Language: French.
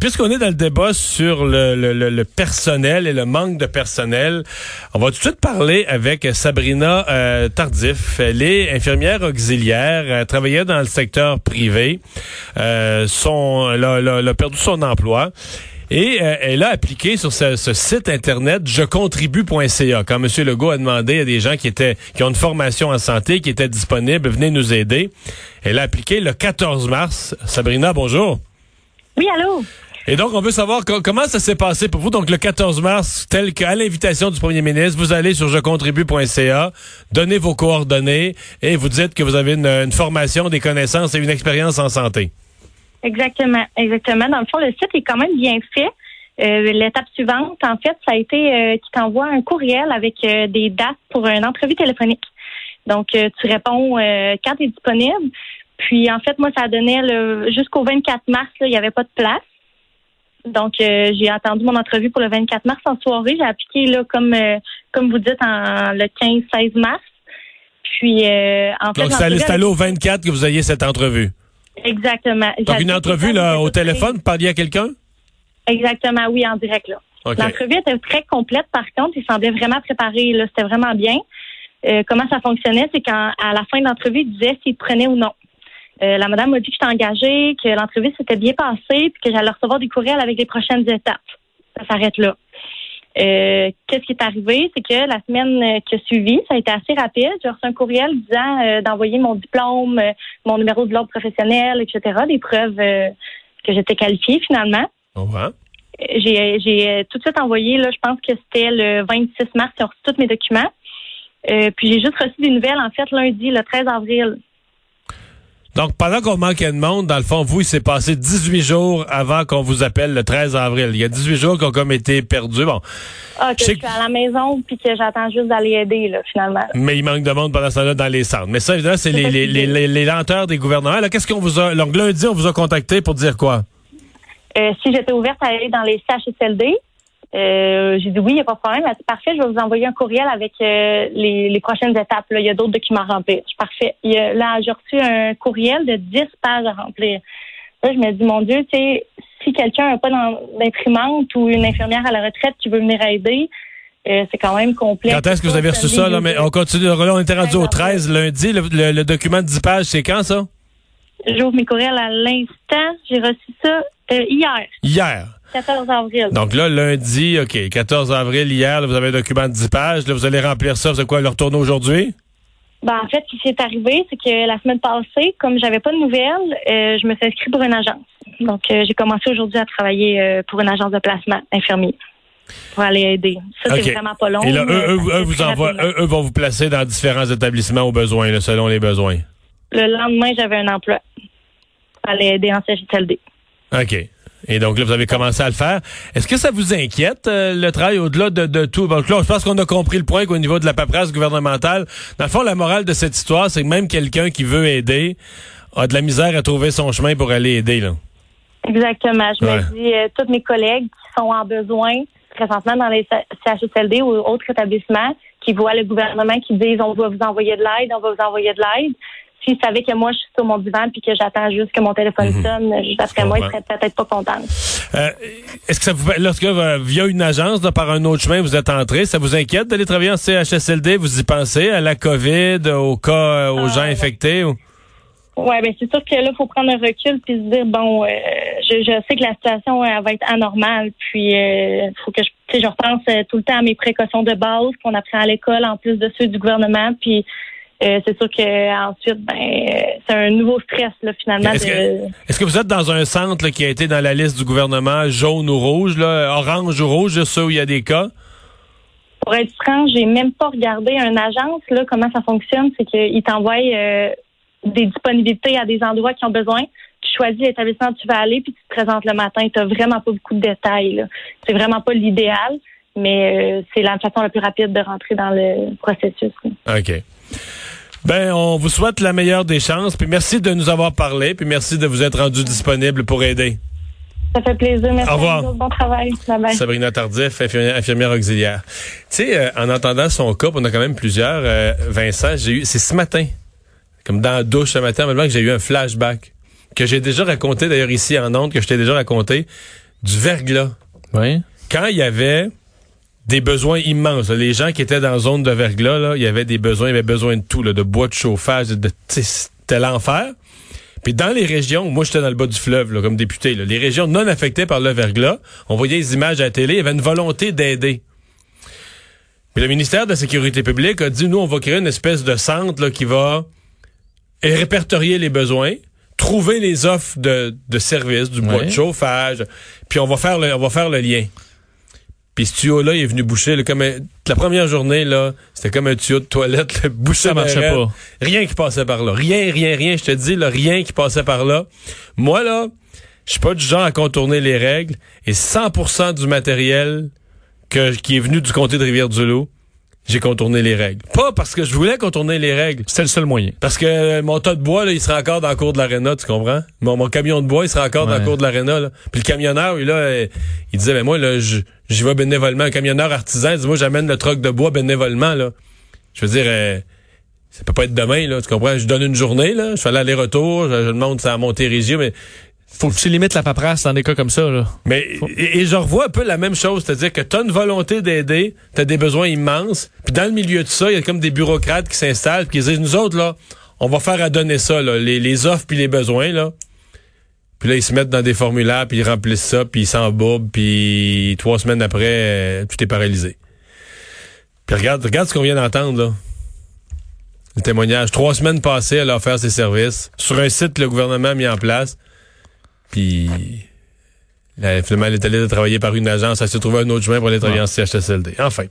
puisqu'on est dans le débat sur le, le, le, personnel et le manque de personnel, on va tout de suite parler avec Sabrina euh, Tardif. Elle est infirmière auxiliaire, elle travaillait dans le secteur privé. Euh, son, elle a, perdu son emploi. Et euh, elle a appliqué sur ce, site internet jecontribue.ca. Quand M. Legault a demandé à des gens qui étaient qui ont une formation en santé, qui étaient disponibles, venez nous aider. Elle a appliqué le 14 mars. Sabrina, bonjour. Oui, allô? Et donc, on veut savoir comment ça s'est passé pour vous. Donc, le 14 mars, tel qu'à l'invitation du premier ministre, vous allez sur jecontribue.ca, donnez vos coordonnées et vous dites que vous avez une, formation, des connaissances et une expérience en santé. Exactement, exactement. Dans le fond, le site est quand même bien fait. Euh, l'étape suivante, en fait, ça a été euh, qui t'envoie un courriel avec euh, des dates pour une entrevue téléphonique. Donc, tu réponds quand tu es disponible. Puis en fait, moi, ça donnait jusqu'au 24 mars, il n'y avait pas de place. Donc, euh, j'ai attendu mon entrevue pour le 24 mars en soirée. J'ai appliqué là, comme euh, comme vous dites, en le 15-16 mars. Puis euh, en fait. Donc, c'est allé au 24 que vous ayez cette entrevue? Exactement. Donc une entrevue là, au téléphone, vous parliez à quelqu'un? Exactement, oui, en direct là. L'entrevue était très complète, par contre, il semblait vraiment préparé. Là, c'était vraiment bien. comment ça fonctionnait, c'est qu'à la fin de l'entrevue, il disait s'il prenait ou non. Euh, la madame m'a dit que j'étais engagée, que l'entrevue s'était bien passée, puis que j'allais recevoir des courriels avec les prochaines étapes. Ça s'arrête là. Euh, qu'est-ce qui est arrivé? C'est que la semaine qui a suivi, ça a été assez rapide. J'ai reçu un courriel disant euh, d'envoyer mon diplôme, mon numéro de l'ordre professionnel, etc., des preuves que j'étais qualifiée finalement. Oh, J'ai tout de suite envoyé, là, je pense que c'était le 26 mars, j'ai reçu tous mes documents. puis j'ai juste reçu des nouvelles, en fait, lundi, le 13 avril. Donc, pendant qu'on manquait de monde, dans le fond, vous, il s'est passé 18 jours avant qu'on vous appelle le 13 avril. Il y a 18 jours qui ont comme été perdus. Bon. Ah, que je, suis à la maison puis que j'attends juste d'aller aider, là, finalement. Mais il manque de monde pendant ce temps-là dans les centres. Mais ça, évidemment, c'est les, les, les, les, lenteurs des gouvernements. Là, qu'est-ce qu'on vous a... Donc, lundi, on vous a contacté pour dire quoi? Euh, si j'étais ouverte à aller dans les CHSLD, euh, j'ai dit oui, il n'y a pas de problème. Elle dit parfait, je vais vous envoyer un courriel avec euh, les, prochaines étapes. Là. Il y a d'autres documents à remplir. Je parfait. là, j'ai reçu un courriel de 10 pages à remplir. Là, je me dis, mon Dieu, tu sais, si quelqu'un n'a pas d'imprimante ou une infirmière à la retraite qui veut venir aider, euh, c'est quand même complexe. Quand est-ce que vous avez reçu ça? Là, mais on continue. Là, on était rendu au 13 lundi. Le, document de 10 pages, c'est quand ça? J'ouvre mes courriels à l'instant. J'ai reçu ça hier. Hier. 14 avril. Donc là, lundi, OK, 14 avril, hier, vous avez un document de 10 pages. Là, vous allez remplir ça. Vous avez quoi, le retourner aujourd'hui? Ben, en fait, ce qui s'est arrivé, c'est que la semaine passée, comme j'avais pas de nouvelles, euh, je me suis inscrite pour une agence. Donc, euh, j'ai commencé aujourd'hui à travailler euh, pour une agence de placement infirmier pour aller aider. Ça, c'est vraiment pas long. Et là, eux, vous envoient, eux, vont vous placer dans différents établissements aux besoins, selon les besoins. Le lendemain, j'avais un emploi pour aller aider en CHSLD. OK. Et donc là, vous avez commencé à le faire. Est-ce que ça vous inquiète, euh, le travail au-delà de, tout? Donc là, je pense qu'on a compris le point qu'au niveau de la paperasse gouvernementale, dans le fond, la morale de cette histoire, c'est que même quelqu'un qui veut aider a de la misère à trouver son chemin pour aller aider. Là. Exactement. Je me dis, euh, tous mes collègues qui sont en besoin présentement dans les CHSLD ou autres établissements, qui voient le gouvernement qui disent on va vous envoyer de l'aide, on va vous envoyer de l'aide s'il savait que moi, je suis sur mon divan puis que j'attends juste que mon téléphone mhm. sonne, juste après moi, il serait peut-être pas content. Euh, est-ce que ça vous, lorsque euh, via une agence, par un autre chemin, vous êtes entré, ça vous inquiète d'aller travailler en CHSLD? Vous y pensez à la COVID, au cas, euh, aux gens ah, infectés? Ou? Oui, ben c'est sûr que là, il faut prendre un recul puis se dire bon, je, je, sais que la situation elle va être anormale, puis il faut que je, je repense tout le temps à mes précautions de base qu'on apprend à l'école en plus de ceux du gouvernement, puis euh, c'est sûr qu'ensuite, ben, euh, c'est un nouveau stress là, finalement. Est-ce que, vous êtes dans un centre qui a été dans la liste du gouvernement jaune ou rouge, là, orange ou rouge, ça où il y a des cas? Pour être franc, j'ai même pas regardé une agence là comment ça fonctionne, c'est qu'ils t'envoient euh, des disponibilités à des endroits qui ont besoin. Tu choisis l'établissement où tu vas aller, puis tu te présentes le matin. Tu n'as vraiment pas beaucoup de détails. C'est vraiment pas l'idéal, mais c'est la façon la plus rapide de rentrer dans le processus. OK. Ben, on vous souhaite la meilleure des chances, puis merci de nous avoir parlé, puis merci de vous être rendu disponible pour aider. Ça fait plaisir. Merci. Au revoir. Bon travail. Sabrina Tardif, infirmière, auxiliaire. Tu sais, euh, en entendant son cas, on a quand même plusieurs. Euh, Vincent, j'ai eu, c'est ce matin, comme dans la douche ce matin, que j'ai eu un flashback. que j'ai déjà raconté d'ailleurs ici en Onde, que je t'ai déjà raconté, du verglas. Oui. Quand il y avait des besoins immenses, les gens qui étaient dans la zone de verglas, là, il y avait des besoins, il y avait besoin de tout, là, de bois de chauffage, de, c'était l'enfer. Puis dans les régions, moi j'étais dans le bas du fleuve là, comme député, là, les régions non affectées par le verglas, on voyait les images à la télé, il y avait une volonté d'aider. Puis le ministère de la Sécurité publique a dit, nous, on va créer une espèce de centre là, qui va répertorier les besoins, trouver les offres de, de services, du bois de chauffage, puis on va faire le, on va faire le lien. Puis ce tuyau-là, il est venu boucher. Là, comme la première journée, là, c'était comme un tuyau de toilette. Le boucher ça marchait pas. Rien qui passait par là. Rien, rien, rien. Je te dis, là, rien qui passait par là. Moi, là, je suis pas du genre à contourner les règles. Et 100% du matériel que, qui est venu du comté de Rivière-du-Loup, j'ai contourné les règles. Pas parce que je voulais contourner les règles. C'était le seul moyen. Parce que mon tas de bois, là, il sera encore dans le cours de l'aréna, tu comprends? Mon, mon, camion de bois, il sera encore dans le cours de l'aréna. Puis le camionneur, il, là, il disait, mais moi, là, j'y vais bénévolement. Un camionneur artisan, il dit, moi, j'amène le troc de bois bénévolement. Là. Je veux dire, euh, ça peut pas être demain, là, tu comprends? Je donne une journée, là, je fais l'aller-retour, je, je demande ça à Montérégie, mais faut que tu limites la paperasse dans des cas comme ça. Là. Mais et, je revois un peu la même chose, c'est-à-dire que tu as une volonté d'aider, tu as des besoins immenses, puis dans le milieu de ça, il y a comme des bureaucrates qui s'installent, qui disent nous autres là, on va faire à donner ça là, les, les offres puis les besoins là. Puis là ils se mettent dans des formulaires, puis ils remplissent ça, puis ils s'embourbent, puis trois semaines après, euh, tout est paralysé. Puis regarde, regarde ce qu'on vient d'entendre là. Le témoignage. Trois semaines passées, elle a offert ses services sur un site que le gouvernement a mis en place. Puis finalement, elle est allée travailler par une agence. Elle s'est trouvée un autre chemin pour aller travailler en CHSLD. Enfin.